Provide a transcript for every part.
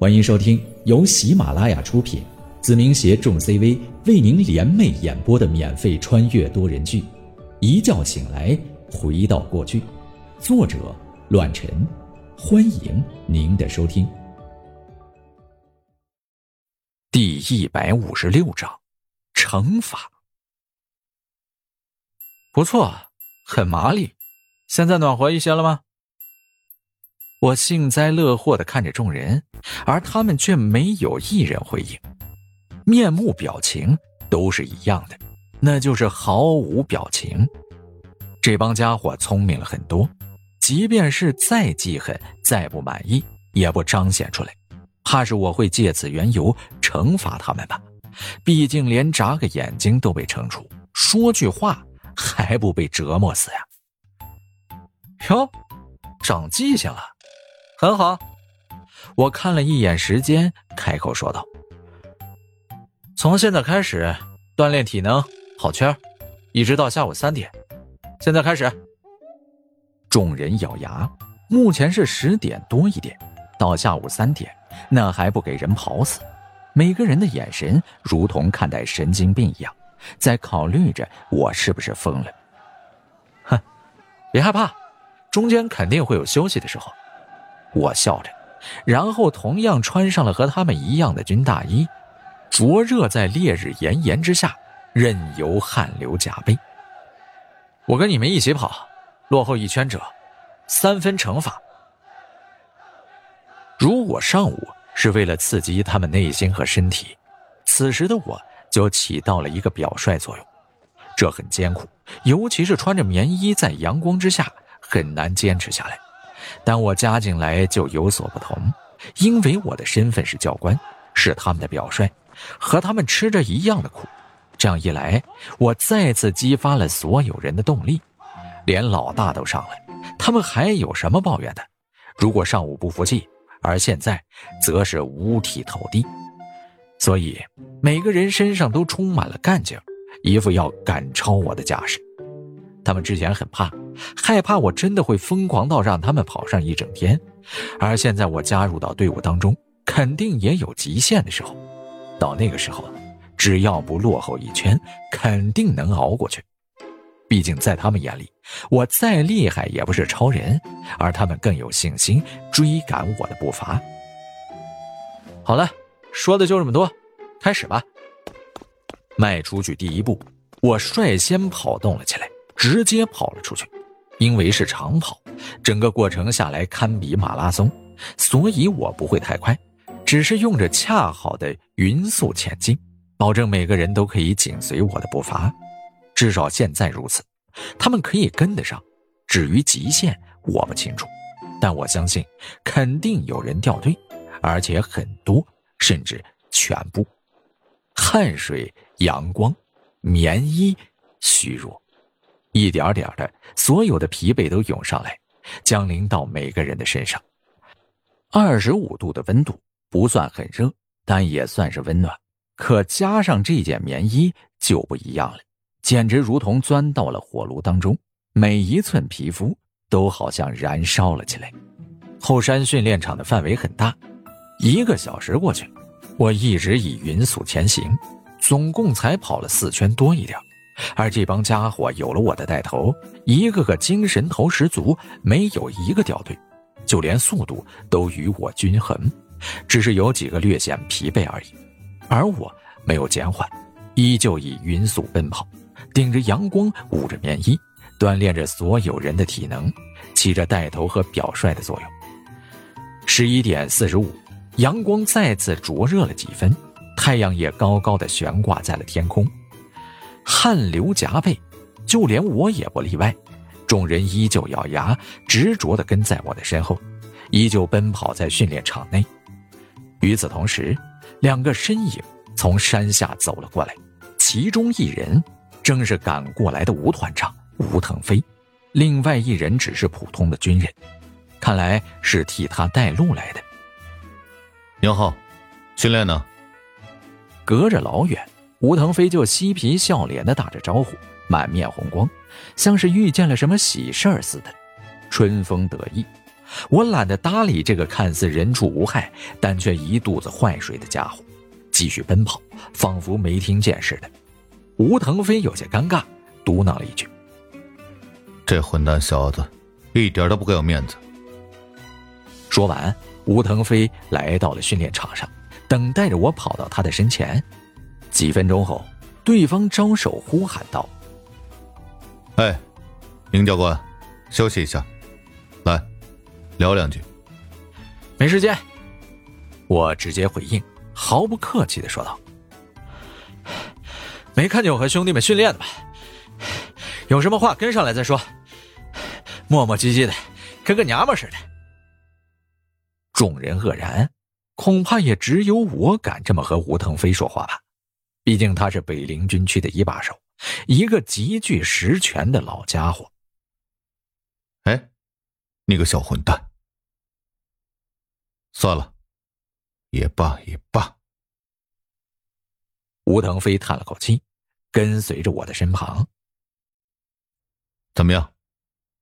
欢迎收听由喜马拉雅出品，子明携众 CV 为您联袂演播的免费穿越多人剧《一觉醒来回到过去》，作者：乱臣。欢迎您的收听。第一百五十六章，惩罚。不错，很麻利，现在暖和一些了吗？我幸灾乐祸的看着众人，而他们却没有一人回应，面目表情都是一样的，那就是毫无表情。这帮家伙聪明了很多，即便是再记恨、再不满意，也不彰显出来，怕是我会借此缘由惩罚他们吧？毕竟连眨个眼睛都被惩处，说句话还不被折磨死呀？哟，长记性了。很好，我看了一眼时间，开口说道：“从现在开始锻炼体能，跑圈，一直到下午三点。现在开始。”众人咬牙，目前是十点多一点，到下午三点，那还不给人跑死？每个人的眼神如同看待神经病一样，在考虑着我是不是疯了。哼，别害怕，中间肯定会有休息的时候。我笑着，然后同样穿上了和他们一样的军大衣，灼热在烈日炎炎之下，任由汗流浃背。我跟你们一起跑，落后一圈者，三分惩罚。如我上午是为了刺激他们内心和身体，此时的我就起到了一个表率作用。这很艰苦，尤其是穿着棉衣在阳光之下，很难坚持下来。但我加进来就有所不同，因为我的身份是教官，是他们的表率，和他们吃着一样的苦。这样一来，我再次激发了所有人的动力，连老大都上来，他们还有什么抱怨的？如果上午不服气，而现在则是五体投地，所以每个人身上都充满了干劲，一副要赶超我的架势。他们之前很怕。害怕我真的会疯狂到让他们跑上一整天，而现在我加入到队伍当中，肯定也有极限的时候。到那个时候，只要不落后一圈，肯定能熬过去。毕竟在他们眼里，我再厉害也不是超人，而他们更有信心追赶我的步伐。好了，说的就这么多，开始吧。迈出去第一步，我率先跑动了起来，直接跑了出去。因为是长跑，整个过程下来堪比马拉松，所以我不会太快，只是用着恰好的匀速前进，保证每个人都可以紧随我的步伐。至少现在如此，他们可以跟得上。至于极限，我不清楚，但我相信肯定有人掉队，而且很多，甚至全部。汗水、阳光、棉衣、虚弱。一点点的，所有的疲惫都涌上来，降临到每个人的身上。二十五度的温度不算很热，但也算是温暖。可加上这件棉衣就不一样了，简直如同钻到了火炉当中，每一寸皮肤都好像燃烧了起来。后山训练场的范围很大，一个小时过去，我一直以匀速前行，总共才跑了四圈多一点。而这帮家伙有了我的带头，一个个精神头十足，没有一个掉队，就连速度都与我均衡，只是有几个略显疲惫而已。而我没有减缓，依旧以匀速奔跑，顶着阳光，捂着棉衣，锻炼着所有人的体能，起着带头和表率的作用。十一点四十五，阳光再次灼热了几分，太阳也高高的悬挂在了天空。汗流浃背，就连我也不例外。众人依旧咬牙，执着地跟在我的身后，依旧奔跑在训练场内。与此同时，两个身影从山下走了过来，其中一人正是赶过来的吴团长吴腾飞，另外一人只是普通的军人，看来是替他带路来的。牛浩，训练呢？隔着老远。吴腾飞就嬉皮笑脸的打着招呼，满面红光，像是遇见了什么喜事儿似的，春风得意。我懒得搭理这个看似人畜无害，但却一肚子坏水的家伙，继续奔跑，仿佛没听见似的。吴腾飞有些尴尬，嘟囔了一句：“这混蛋小子，一点都不给我面子。”说完，吴腾飞来到了训练场上，等待着我跑到他的身前。几分钟后，对方招手呼喊道：“哎，宁教官，休息一下，来。”聊两句，没时间。我直接回应，毫不客气的说道：“没看见我和兄弟们训练的吗？有什么话跟上来再说。磨磨唧唧的，跟个娘们似的。”众人愕然，恐怕也只有我敢这么和吴腾飞说话吧。毕竟他是北陵军区的一把手，一个极具实权的老家伙。哎，你个小混蛋！算了，也罢也罢。吴腾飞叹了口气，跟随着我的身旁。怎么样，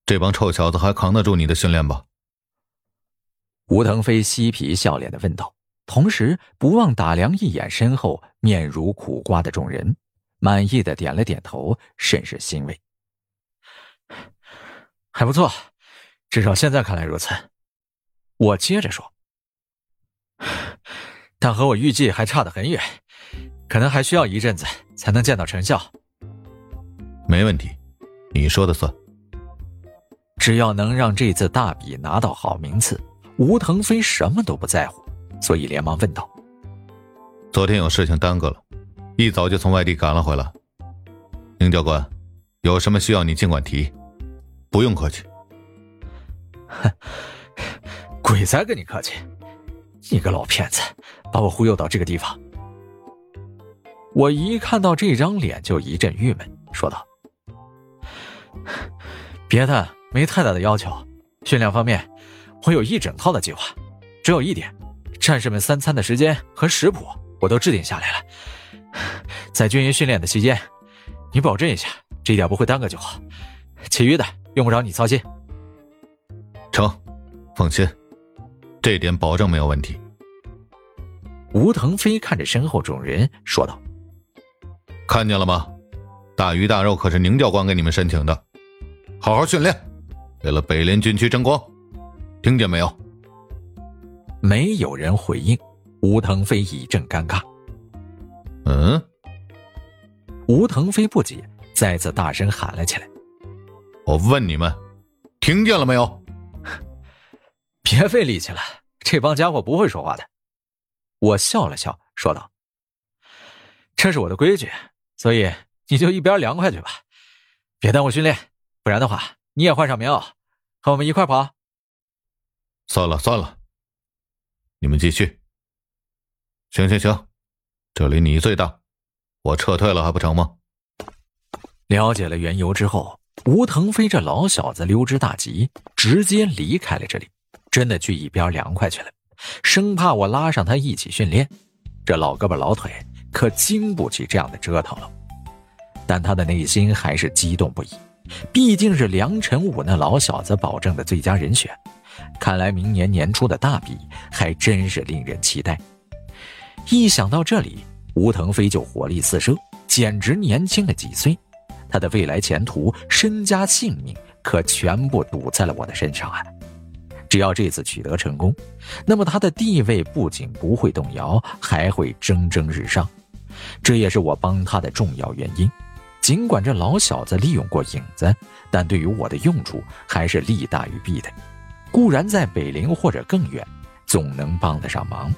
这帮臭小子还扛得住你的训练吧？吴腾飞嬉皮笑脸的问道，同时不忘打量一眼身后面如苦瓜的众人，满意的点了点头，甚是欣慰。还不错，至少现在看来如此。我接着说。但和我预计还差得很远，可能还需要一阵子才能见到成效。没问题，你说的算。只要能让这次大比拿到好名次，吴腾飞什么都不在乎，所以连忙问道：“昨天有事情耽搁了，一早就从外地赶了回来。宁教官，有什么需要你尽管提，不用客气。”哼，鬼才跟你客气！你个老骗子，把我忽悠到这个地方！我一看到这张脸就一阵郁闷，说道：“ 别的没太大的要求，训练方面我有一整套的计划，只有一点，战士们三餐的时间和食谱我都制定下来了。在军营训练的期间，你保证一下，这点不会耽搁就好，其余的用不着你操心。”成，放心。这点保证没有问题。吴腾飞看着身后众人说道：“看见了吗？大鱼大肉可是宁教官给你们申请的，好好训练，为了北林军区争光，听见没有？”没有人回应，吴腾飞一阵尴尬。嗯。吴腾飞不解，再次大声喊了起来：“我问你们，听见了没有？” 别费力气了，这帮家伙不会说话的。我笑了笑，说道：“这是我的规矩，所以你就一边凉快去吧，别耽误训练。不然的话，你也换上棉袄，和我们一块跑。”算了算了，你们继续。行行行，这里你最大，我撤退了还不成吗？了解了缘由之后，吴腾飞这老小子溜之大吉，直接离开了这里。真的去一边凉快去了，生怕我拉上他一起训练。这老胳膊老腿可经不起这样的折腾了。但他的内心还是激动不已，毕竟是梁晨武那老小子保证的最佳人选。看来明年年初的大比还真是令人期待。一想到这里，吴腾飞就活力四射，简直年轻了几岁。他的未来前途、身家性命可全部赌在了我的身上啊！只要这次取得成功，那么他的地位不仅不会动摇，还会蒸蒸日上。这也是我帮他的重要原因。尽管这老小子利用过影子，但对于我的用处还是利大于弊的。固然在北陵或者更远，总能帮得上忙。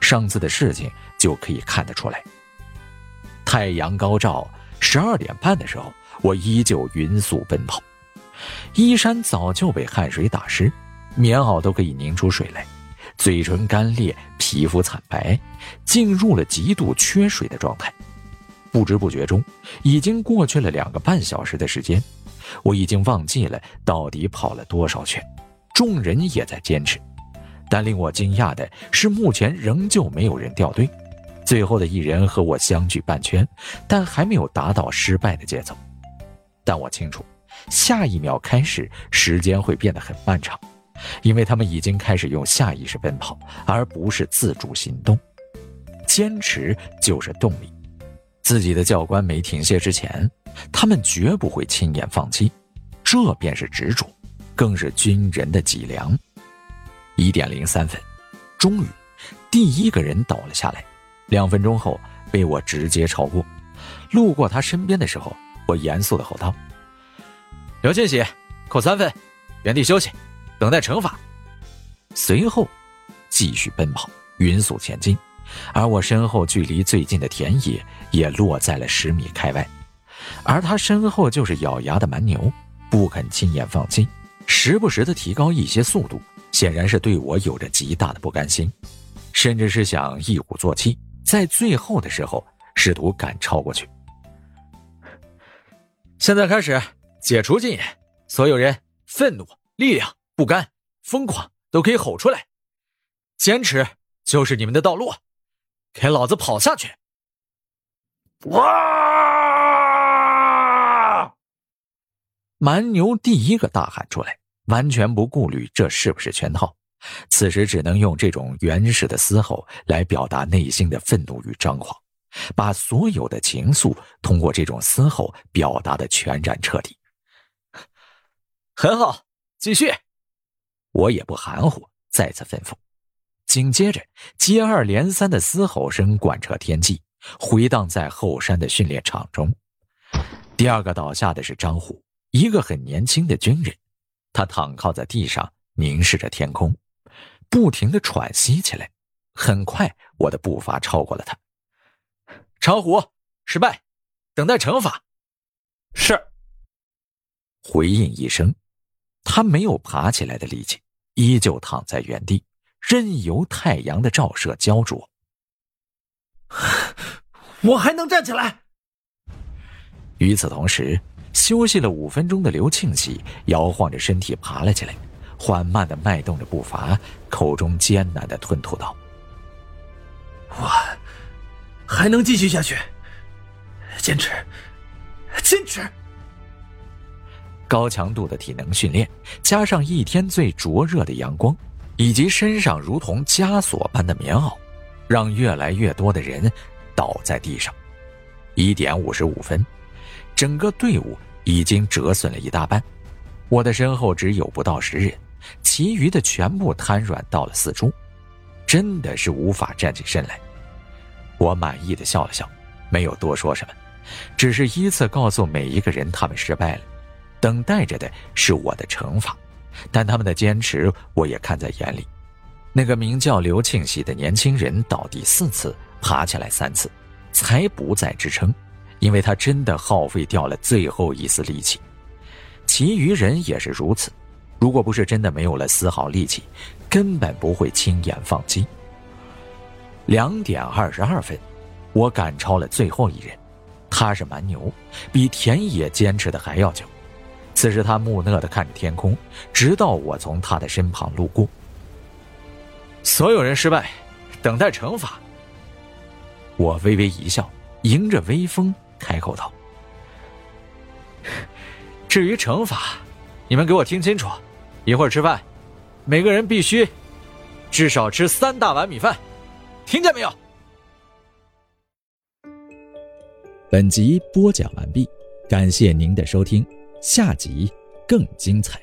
上次的事情就可以看得出来。太阳高照，十二点半的时候，我依旧匀速奔跑，衣衫早就被汗水打湿。棉袄都可以拧出水来，嘴唇干裂，皮肤惨白，进入了极度缺水的状态。不知不觉中，已经过去了两个半小时的时间，我已经忘记了到底跑了多少圈。众人也在坚持，但令我惊讶的是，目前仍旧没有人掉队。最后的一人和我相距半圈，但还没有达到失败的节奏。但我清楚，下一秒开始，时间会变得很漫长。因为他们已经开始用下意识奔跑，而不是自主行动。坚持就是动力。自己的教官没停歇之前，他们绝不会轻言放弃。这便是执着，更是军人的脊梁。一点零三分，终于，第一个人倒了下来。两分钟后，被我直接超过。路过他身边的时候，我严肃的吼道：“刘建喜，扣三分，原地休息，等待惩罚。”随后，继续奔跑，匀速前进。而我身后距离最近的田野也落在了十米开外，而他身后就是咬牙的蛮牛，不肯轻言放弃，时不时的提高一些速度，显然是对我有着极大的不甘心，甚至是想一鼓作气，在最后的时候试图赶超过去。现在开始解除禁言，所有人愤怒、力量、不甘、疯狂都可以吼出来，坚持就是你们的道路。给老子跑下去！哇！蛮牛第一个大喊出来，完全不顾虑这是不是圈套。此时只能用这种原始的嘶吼来表达内心的愤怒与张狂，把所有的情愫通过这种嘶吼表达的全然彻底。很好，继续！我也不含糊，再次吩咐。紧接着，接二连三的嘶吼声贯彻天际，回荡在后山的训练场中。第二个倒下的是张虎，一个很年轻的军人，他躺靠在地上，凝视着天空，不停的喘息起来。很快，我的步伐超过了他。长虎，失败，等待惩罚。是。回应一声，他没有爬起来的力气，依旧躺在原地。任由太阳的照射焦灼，我还能站起来。与此同时，休息了五分钟的刘庆喜摇晃着身体爬了起来，缓慢的迈动着步伐，口中艰难的吞吐道：“我还能继续下去，坚持，坚持。”高强度的体能训练，加上一天最灼热的阳光。以及身上如同枷锁般的棉袄，让越来越多的人倒在地上。一点五十五分，整个队伍已经折损了一大半。我的身后只有不到十人，其余的全部瘫软到了四周，真的是无法站起身来。我满意的笑了笑，没有多说什么，只是依次告诉每一个人他们失败了，等待着的是我的惩罚。但他们的坚持，我也看在眼里。那个名叫刘庆喜的年轻人倒地四次，爬起来三次，才不再支撑，因为他真的耗费掉了最后一丝力气。其余人也是如此，如果不是真的没有了丝毫力气，根本不会轻言放弃。两点二十二分，我赶超了最后一人，他是蛮牛，比田野坚持的还要久。此时，他木讷的看着天空，直到我从他的身旁路过。所有人失败，等待惩罚。我微微一笑，迎着微风开口道：“至于惩罚，你们给我听清楚，一会儿吃饭，每个人必须至少吃三大碗米饭，听见没有？”本集播讲完毕，感谢您的收听。下集更精彩。